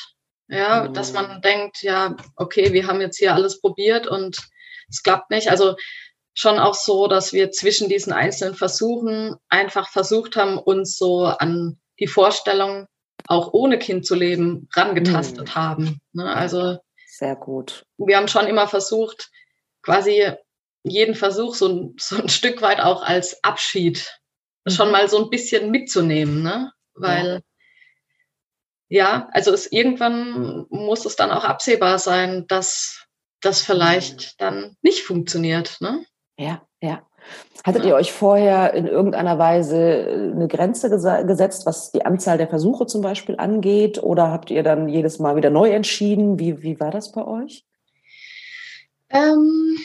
Ja, mhm. dass man denkt, ja, okay, wir haben jetzt hier alles probiert und es klappt nicht. Also schon auch so, dass wir zwischen diesen einzelnen Versuchen einfach versucht haben, uns so an die Vorstellung, auch ohne Kind zu leben, rangetastet mhm. haben. Ne? Also sehr gut. Wir haben schon immer versucht, quasi jeden Versuch so, so ein Stück weit auch als Abschied mhm. schon mal so ein bisschen mitzunehmen, ne? Weil ja, ja also es irgendwann muss es dann auch absehbar sein, dass das vielleicht mhm. dann nicht funktioniert, ne? Ja, ja. Hattet ihr euch vorher in irgendeiner Weise äh, eine Grenze gesetzt, was die Anzahl der Versuche zum Beispiel angeht? Oder habt ihr dann jedes Mal wieder neu entschieden? Wie, wie war das bei euch? Ähm,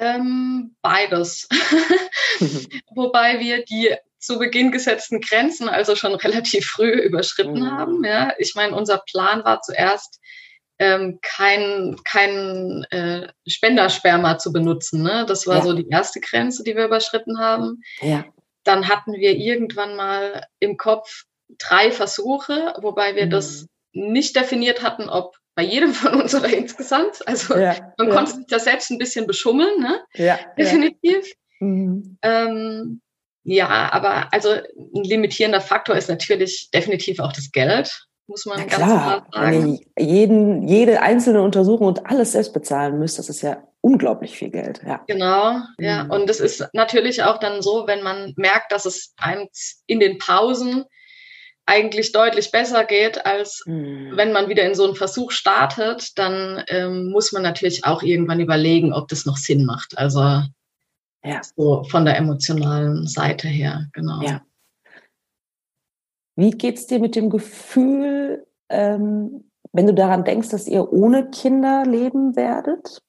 ähm, beides. Wobei wir die zu Beginn gesetzten Grenzen also schon relativ früh überschritten mhm. haben. Ja. Ich meine, unser Plan war zuerst, ähm, kein, kein äh, Spendersperma zu benutzen. Ne? Das war ja. so die erste Grenze, die wir überschritten haben. Ja. Dann hatten wir irgendwann mal im Kopf drei Versuche, wobei wir mhm. das nicht definiert hatten, ob bei jedem von uns oder insgesamt. Also ja, man ja. konnte sich das selbst ein bisschen beschummeln, ne? Ja. Definitiv. Mhm. Ähm, ja, aber also ein limitierender Faktor ist natürlich definitiv auch das Geld muss man ja, ganz klar sagen. Wenn ihr jeden, jede einzelne Untersuchung und alles selbst bezahlen müsst, das ist ja unglaublich viel Geld. Ja. Genau, ja. Mhm. Und es ist natürlich auch dann so, wenn man merkt, dass es einem in den Pausen eigentlich deutlich besser geht, als mhm. wenn man wieder in so einen Versuch startet, dann ähm, muss man natürlich auch irgendwann überlegen, ob das noch Sinn macht. Also ja. so von der emotionalen Seite her, genau. Ja. Wie geht es dir mit dem Gefühl, ähm, wenn du daran denkst, dass ihr ohne Kinder leben werdet?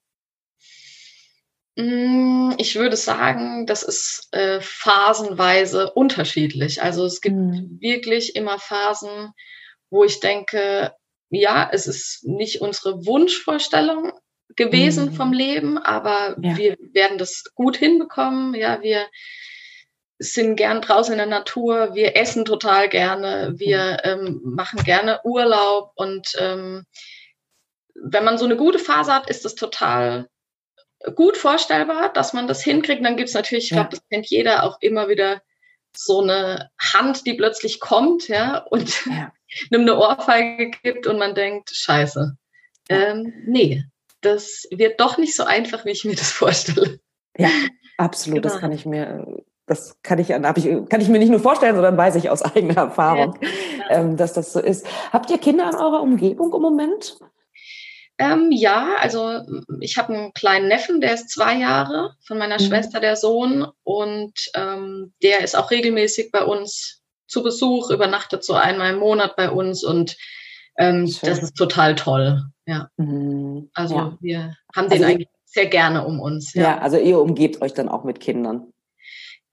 Mm, ich würde sagen, das ist äh, phasenweise unterschiedlich. Also es gibt mhm. wirklich immer Phasen, wo ich denke, ja, es ist nicht unsere Wunschvorstellung gewesen mhm. vom Leben, aber ja. wir werden das gut hinbekommen. Ja, wir sind gern draußen in der Natur, wir essen total gerne, wir ähm, machen gerne Urlaub und ähm, wenn man so eine gute Phase hat, ist es total gut vorstellbar, dass man das hinkriegt. Dann gibt es natürlich, ich glaube, das kennt jeder auch immer wieder so eine Hand, die plötzlich kommt, ja, und ja. nimmt eine Ohrfeige gibt und man denkt, scheiße. Ähm, nee, das wird doch nicht so einfach, wie ich mir das vorstelle. Ja, absolut. Genau. Das kann ich mir das kann ich, ich, kann ich mir nicht nur vorstellen, sondern weiß ich aus eigener Erfahrung, ja, ähm, dass das so ist. Habt ihr Kinder in eurer Umgebung im Moment? Ähm, ja, also ich habe einen kleinen Neffen, der ist zwei Jahre, von meiner mhm. Schwester der Sohn und ähm, der ist auch regelmäßig bei uns zu Besuch, übernachtet so einmal im Monat bei uns und ähm, das ist total toll. Ja. Mhm. Also ja. wir haben den also, eigentlich sehr gerne um uns. Ja. ja, also ihr umgebt euch dann auch mit Kindern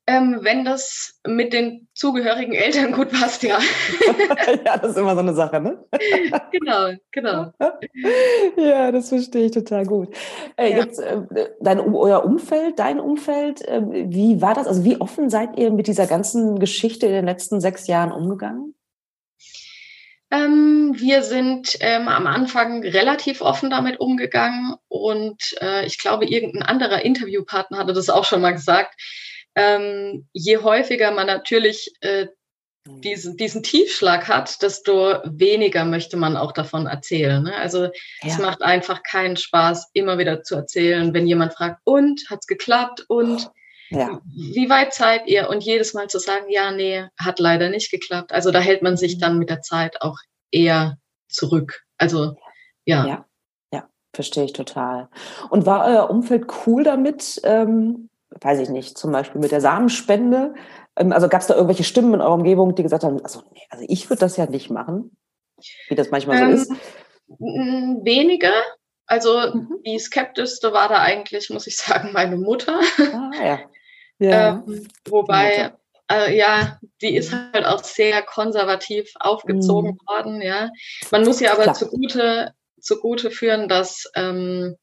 ähm, wenn das mit den zugehörigen Eltern gut passt, ja. ja, das ist immer so eine Sache, ne? genau, genau. ja, das verstehe ich total gut. Äh, ja. Jetzt äh, dein, euer Umfeld, dein Umfeld, äh, wie war das? Also wie offen seid ihr mit dieser ganzen Geschichte in den letzten sechs Jahren umgegangen? Ähm, wir sind ähm, am Anfang relativ offen damit umgegangen und äh, ich glaube, irgendein anderer Interviewpartner hatte das auch schon mal gesagt ähm, je häufiger man natürlich äh, mhm. diesen, diesen Tiefschlag hat, desto weniger möchte man auch davon erzählen. Ne? Also ja. es macht einfach keinen Spaß, immer wieder zu erzählen, wenn jemand fragt, und hat's geklappt und ja. wie weit seid ihr? Und jedes Mal zu sagen, ja, nee, hat leider nicht geklappt. Also da hält man sich mhm. dann mit der Zeit auch eher zurück. Also ja. Ja, ja verstehe ich total. Und war euer Umfeld cool damit? Ähm, weiß ich nicht, zum Beispiel mit der Samenspende? Ähm, also gab es da irgendwelche Stimmen in eurer Umgebung, die gesagt haben, also, nee, also ich würde das ja nicht machen, wie das manchmal ähm, so ist? Wenige. Also mhm. die skeptischste war da eigentlich, muss ich sagen, meine Mutter. Ah, ja. ja. ähm, wobei, äh, ja, die ist halt auch sehr konservativ aufgezogen mhm. worden, ja. Man muss ja aber Klar. zugute, zugute führen, dass ähm,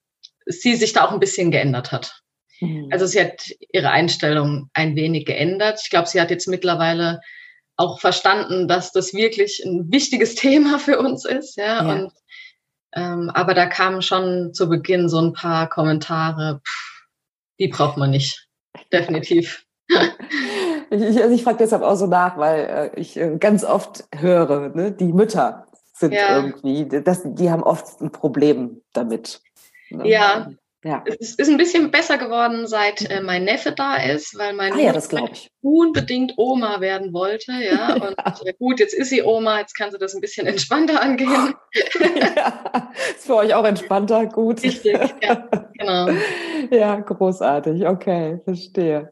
sie sich da auch ein bisschen geändert hat. Mhm. Also sie hat ihre Einstellung ein wenig geändert. Ich glaube, sie hat jetzt mittlerweile auch verstanden, dass das wirklich ein wichtiges Thema für uns ist, ja. ja. Und ähm, aber da kamen schon zu Beginn so ein paar Kommentare, pff, die braucht man nicht. Definitiv. Ich, also ich frage deshalb auch so nach, weil äh, ich äh, ganz oft höre, ne, die Mütter sind ja. irgendwie, das, die haben oft ein Problem damit. Ne? Ja, ja. Es ist ein bisschen besser geworden, seit äh, mein Neffe da ist, weil mein ah, ja, das ich. unbedingt Oma werden wollte. Ja, und ja. gut, jetzt ist sie Oma, jetzt kann sie das ein bisschen entspannter angehen. ja, ist für euch auch entspannter, gut. Richtig, ja, genau. Ja, großartig, okay, verstehe.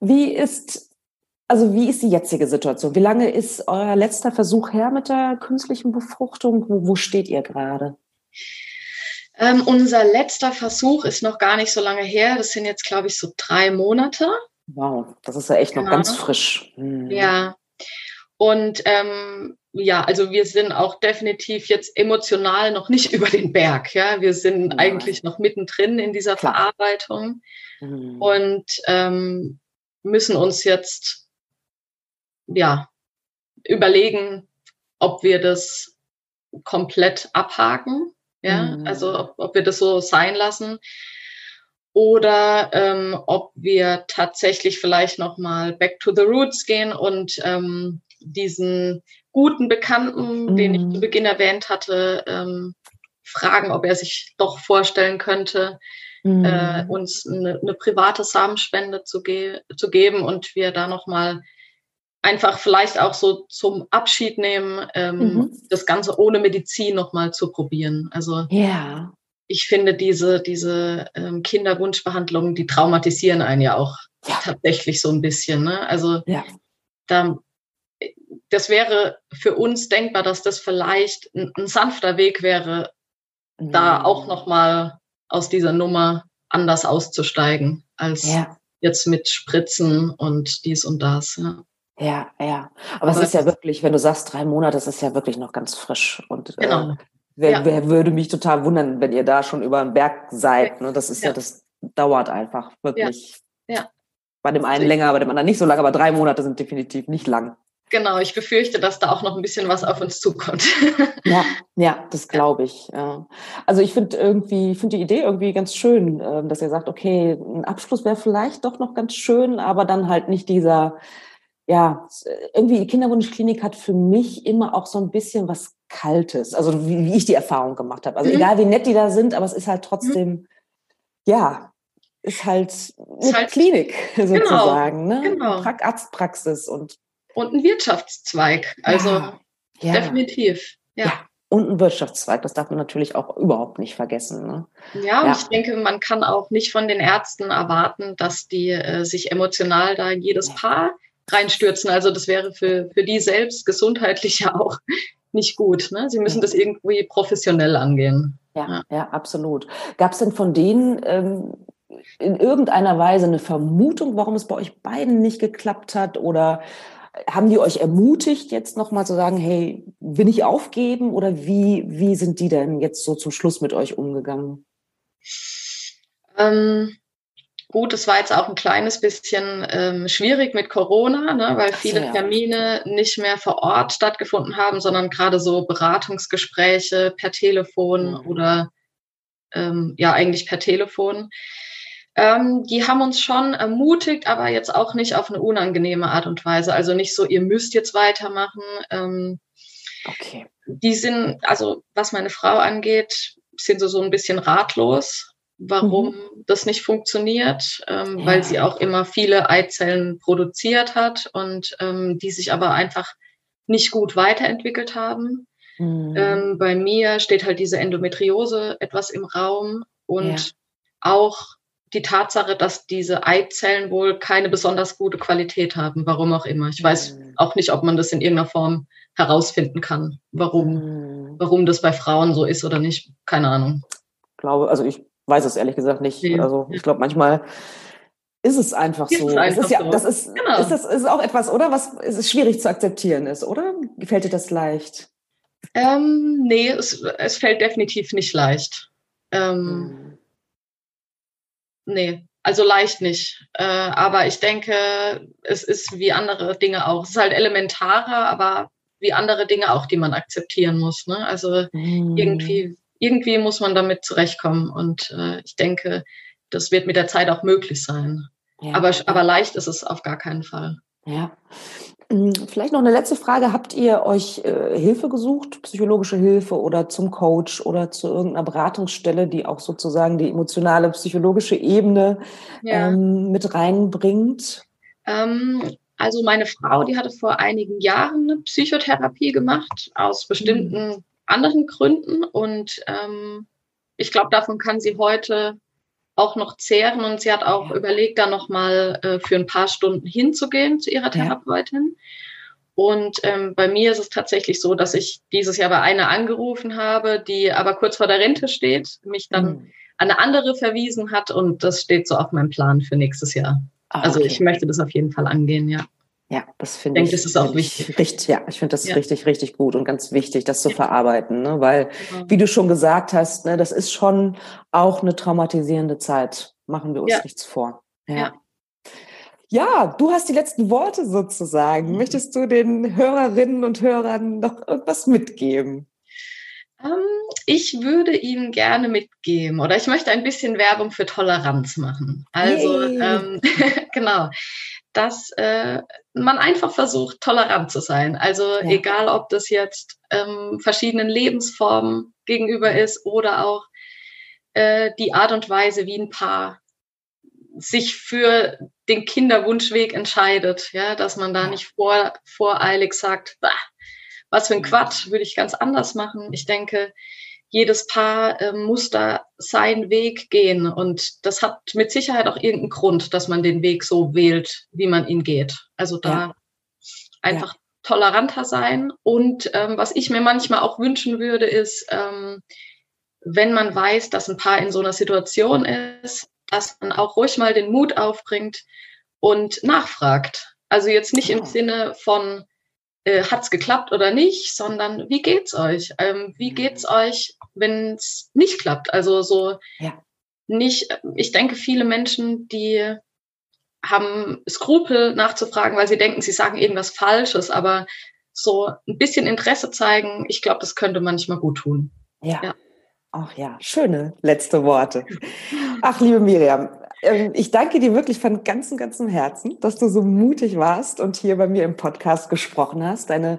Wie ist, also wie ist die jetzige Situation? Wie lange ist euer letzter Versuch her mit der künstlichen Befruchtung? Wo, wo steht ihr gerade? Ähm, unser letzter Versuch ist noch gar nicht so lange her. Das sind jetzt, glaube ich, so drei Monate. Wow, das ist ja echt noch genau. ganz frisch. Mhm. Ja. Und ähm, ja, also wir sind auch definitiv jetzt emotional noch nicht über den Berg. Ja, wir sind ja. eigentlich noch mittendrin in dieser Klar. Verarbeitung mhm. und ähm, müssen uns jetzt ja überlegen, ob wir das komplett abhaken ja, mhm. also ob, ob wir das so sein lassen oder ähm, ob wir tatsächlich vielleicht noch mal back to the roots gehen und ähm, diesen guten Bekannten, mhm. den ich zu mhm. Beginn erwähnt hatte, ähm, fragen, ob er sich doch vorstellen könnte, mhm. äh, uns eine, eine, private Samenspende zu, ge zu geben und wir da noch mal einfach vielleicht auch so zum Abschied nehmen, ähm, mhm. das Ganze ohne Medizin nochmal zu probieren. Also ja. ich finde diese, diese ähm, Kinderwunschbehandlungen, die traumatisieren einen ja auch ja. tatsächlich so ein bisschen. Ne? Also ja. da, das wäre für uns denkbar, dass das vielleicht ein, ein sanfter Weg wäre, mhm. da auch nochmal aus dieser Nummer anders auszusteigen als ja. jetzt mit Spritzen und dies und das. Ja. Ja, ja. Aber, Aber es ist ja wirklich, wenn du sagst drei Monate, das ist ja wirklich noch ganz frisch. Und äh, genau. äh, wer, ja. wer würde mich total wundern, wenn ihr da schon über den Berg seid. Ne? Das ist ja. ja das dauert einfach wirklich. Ja. ja. Bei dem einen länger, bei dem anderen nicht so lange, aber drei Monate sind definitiv nicht lang. Genau, ich befürchte, dass da auch noch ein bisschen was auf uns zukommt. ja, ja, das glaube ich. Ja. Also ich finde irgendwie, ich finde die Idee irgendwie ganz schön, ähm, dass ihr sagt, okay, ein Abschluss wäre vielleicht doch noch ganz schön, aber dann halt nicht dieser ja, irgendwie die Kinderwunschklinik hat für mich immer auch so ein bisschen was Kaltes, also wie, wie ich die Erfahrung gemacht habe. Also mhm. egal wie nett die da sind, aber es ist halt trotzdem, mhm. ja, ist halt eine ist halt, Klinik genau, sozusagen, ne? Genau. Arztpraxis und und ein Wirtschaftszweig, also ja, ja. definitiv, ja. ja. Und ein Wirtschaftszweig, das darf man natürlich auch überhaupt nicht vergessen. Ne? Ja, und ich denke, man kann auch nicht von den Ärzten erwarten, dass die äh, sich emotional da jedes Paar reinstürzen. Also das wäre für, für die selbst gesundheitlich ja auch nicht gut. Ne? Sie müssen das irgendwie professionell angehen. Ja, ja, ja absolut. Gab es denn von denen ähm, in irgendeiner Weise eine Vermutung, warum es bei euch beiden nicht geklappt hat? Oder haben die euch ermutigt, jetzt nochmal zu sagen, hey, will ich aufgeben? Oder wie, wie sind die denn jetzt so zum Schluss mit euch umgegangen? Ähm, Gut, es war jetzt auch ein kleines bisschen ähm, schwierig mit Corona, ne, weil viele ja. Termine nicht mehr vor Ort stattgefunden haben, sondern gerade so Beratungsgespräche per Telefon mhm. oder ähm, ja eigentlich per Telefon. Ähm, die haben uns schon ermutigt, aber jetzt auch nicht auf eine unangenehme Art und Weise. Also nicht so, ihr müsst jetzt weitermachen. Ähm, okay. Die sind, also was meine Frau angeht, sind so, so ein bisschen ratlos warum mhm. das nicht funktioniert, ähm, ja. weil sie auch immer viele Eizellen produziert hat und ähm, die sich aber einfach nicht gut weiterentwickelt haben. Mhm. Ähm, bei mir steht halt diese Endometriose etwas im Raum und ja. auch die Tatsache, dass diese Eizellen wohl keine besonders gute Qualität haben, warum auch immer. Ich weiß mhm. auch nicht, ob man das in irgendeiner Form herausfinden kann, warum, mhm. warum das bei Frauen so ist oder nicht. Keine Ahnung. Ich glaube, also ich weiß es ehrlich gesagt nicht. Nee. Also ich glaube, manchmal ist es einfach ist so. Es einfach ist ja, so. Das ist, genau. ist das ist auch etwas, oder? Was ist schwierig zu akzeptieren ist, oder? Gefällt dir das leicht? Ähm, nee, es, es fällt definitiv nicht leicht. Ähm, hm. Nee, also leicht nicht. Äh, aber ich denke, es ist wie andere Dinge auch. Es ist halt elementarer, aber wie andere Dinge auch, die man akzeptieren muss. Ne? Also hm. irgendwie, irgendwie muss man damit zurechtkommen. Und äh, ich denke, das wird mit der Zeit auch möglich sein. Ja. Aber, aber leicht ist es auf gar keinen Fall. Ja. Hm, vielleicht noch eine letzte Frage. Habt ihr euch äh, Hilfe gesucht, psychologische Hilfe oder zum Coach oder zu irgendeiner Beratungsstelle, die auch sozusagen die emotionale, psychologische Ebene ja. ähm, mit reinbringt? Ähm, also meine Frau, die hatte vor einigen Jahren eine Psychotherapie gemacht, aus bestimmten mhm. Anderen Gründen. Und ähm, ich glaube, davon kann sie heute auch noch zehren und sie hat auch ja. überlegt, da nochmal äh, für ein paar Stunden hinzugehen zu ihrer Therapeutin. Ja. Und ähm, bei mir ist es tatsächlich so, dass ich dieses Jahr bei einer angerufen habe, die aber kurz vor der Rente steht, mich dann mhm. an eine andere verwiesen hat und das steht so auf meinem Plan für nächstes Jahr. Ah, also ich möchte das auf jeden Fall angehen, ja. Ja, das finde ich. Ich denke, das ist auch wichtig. Richtig, ja, ich finde das ja. richtig, richtig gut und ganz wichtig, das zu ja. verarbeiten, ne? weil, genau. wie du schon gesagt hast, ne, das ist schon auch eine traumatisierende Zeit. Machen wir uns ja. nichts vor. Ja. ja. du hast die letzten Worte sozusagen. Möchtest du den Hörerinnen und Hörern noch irgendwas mitgeben? Ähm, ich würde Ihnen gerne mitgeben oder ich möchte ein bisschen Werbung für Toleranz machen. Also, ähm, genau dass äh, man einfach versucht, tolerant zu sein. Also ja. egal, ob das jetzt ähm, verschiedenen Lebensformen gegenüber ist oder auch äh, die Art und Weise, wie ein Paar sich für den Kinderwunschweg entscheidet, ja, dass man da nicht vor, voreilig sagt, bah, was für ein Quatsch, würde ich ganz anders machen. Ich denke, jedes Paar äh, muss da seinen Weg gehen. Und das hat mit Sicherheit auch irgendeinen Grund, dass man den Weg so wählt, wie man ihn geht. Also da ja. einfach ja. toleranter sein. Und ähm, was ich mir manchmal auch wünschen würde, ist, ähm, wenn man weiß, dass ein Paar in so einer Situation ist, dass man auch ruhig mal den Mut aufbringt und nachfragt. Also jetzt nicht im Sinne von, äh, hat es geklappt oder nicht, sondern wie geht's euch? Ähm, wie geht's euch wenn es nicht klappt. Also so ja. nicht, ich denke, viele Menschen, die haben Skrupel nachzufragen, weil sie denken, sie sagen irgendwas Falsches, aber so ein bisschen Interesse zeigen, ich glaube, das könnte manchmal gut tun. Ja. ja. Ach ja, schöne letzte Worte. Ach, liebe Miriam, ich danke dir wirklich von ganzem, ganzem Herzen, dass du so mutig warst und hier bei mir im Podcast gesprochen hast, deine,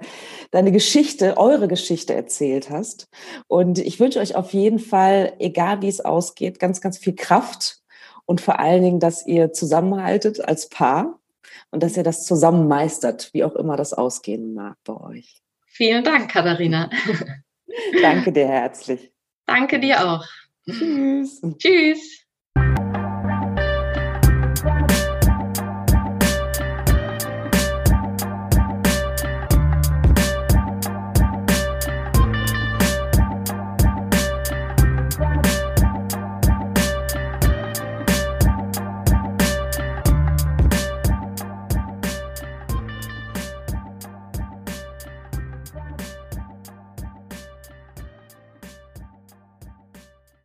deine Geschichte, eure Geschichte erzählt hast. Und ich wünsche euch auf jeden Fall, egal wie es ausgeht, ganz, ganz viel Kraft und vor allen Dingen, dass ihr zusammenhaltet als Paar und dass ihr das zusammen meistert, wie auch immer das ausgehen mag bei euch. Vielen Dank, Katharina. Danke dir herzlich. Danke dir auch. Tschüss. Tschüss.